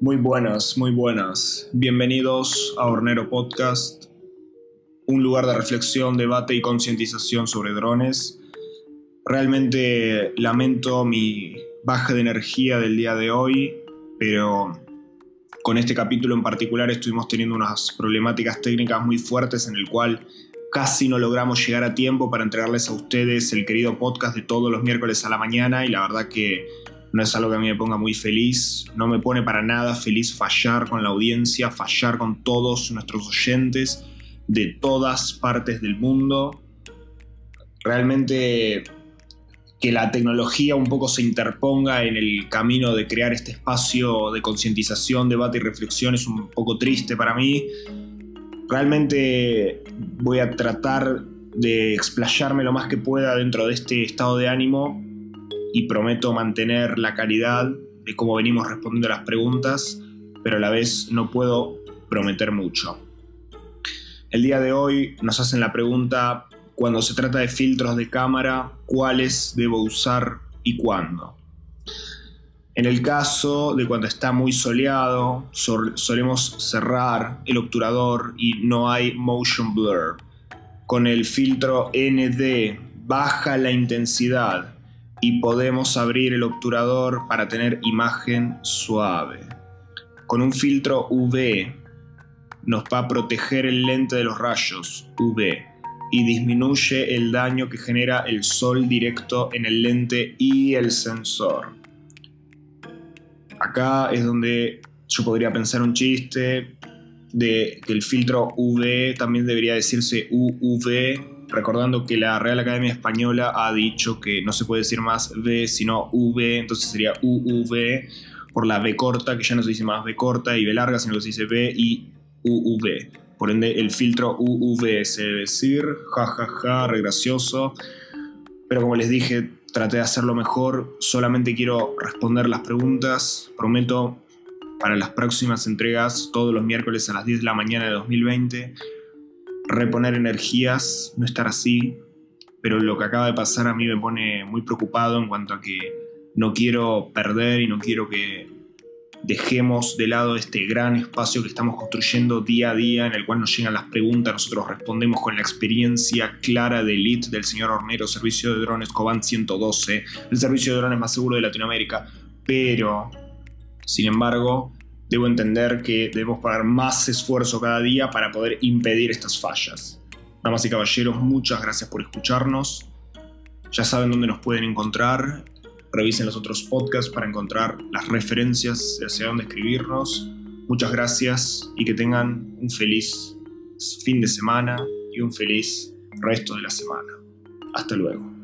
Muy buenas, muy buenas. Bienvenidos a Hornero Podcast, un lugar de reflexión, debate y concientización sobre drones. Realmente lamento mi baja de energía del día de hoy, pero con este capítulo en particular estuvimos teniendo unas problemáticas técnicas muy fuertes en el cual casi no logramos llegar a tiempo para entregarles a ustedes el querido podcast de todos los miércoles a la mañana y la verdad que no es algo que a mí me ponga muy feliz, no me pone para nada feliz fallar con la audiencia, fallar con todos nuestros oyentes de todas partes del mundo. Realmente que la tecnología un poco se interponga en el camino de crear este espacio de concientización, debate y reflexión es un poco triste para mí. Realmente voy a tratar de explayarme lo más que pueda dentro de este estado de ánimo y prometo mantener la calidad de cómo venimos respondiendo a las preguntas, pero a la vez no puedo prometer mucho. El día de hoy nos hacen la pregunta, cuando se trata de filtros de cámara, ¿cuáles debo usar y cuándo? En el caso de cuando está muy soleado, solemos cerrar el obturador y no hay motion blur. Con el filtro ND baja la intensidad y podemos abrir el obturador para tener imagen suave. Con un filtro UV nos va a proteger el lente de los rayos UV y disminuye el daño que genera el sol directo en el lente y el sensor. Acá es donde yo podría pensar un chiste de que el filtro UV también debería decirse UUV recordando que la Real Academia Española ha dicho que no se puede decir más V sino V, entonces sería UUV por la B corta, que ya no se dice más B corta y B larga, sino que se dice B y UUV. Por ende, el filtro UUV se debe decir, jajaja, ja, ja, re gracioso. Pero como les dije, traté de hacerlo mejor. Solamente quiero responder las preguntas. Prometo para las próximas entregas, todos los miércoles a las 10 de la mañana de 2020 reponer energías, no estar así, pero lo que acaba de pasar a mí me pone muy preocupado en cuanto a que no quiero perder y no quiero que dejemos de lado este gran espacio que estamos construyendo día a día en el cual nos llegan las preguntas, nosotros respondemos con la experiencia clara de Elite del señor Hornero, servicio de drones Cobán 112, el servicio de drones más seguro de Latinoamérica, pero, sin embargo, debo entender que debemos poner más esfuerzo cada día para poder impedir estas fallas. Damas y caballeros, muchas gracias por escucharnos. Ya saben dónde nos pueden encontrar. Revisen los otros podcasts para encontrar las referencias hacia dónde escribirnos. Muchas gracias y que tengan un feliz fin de semana y un feliz resto de la semana. Hasta luego.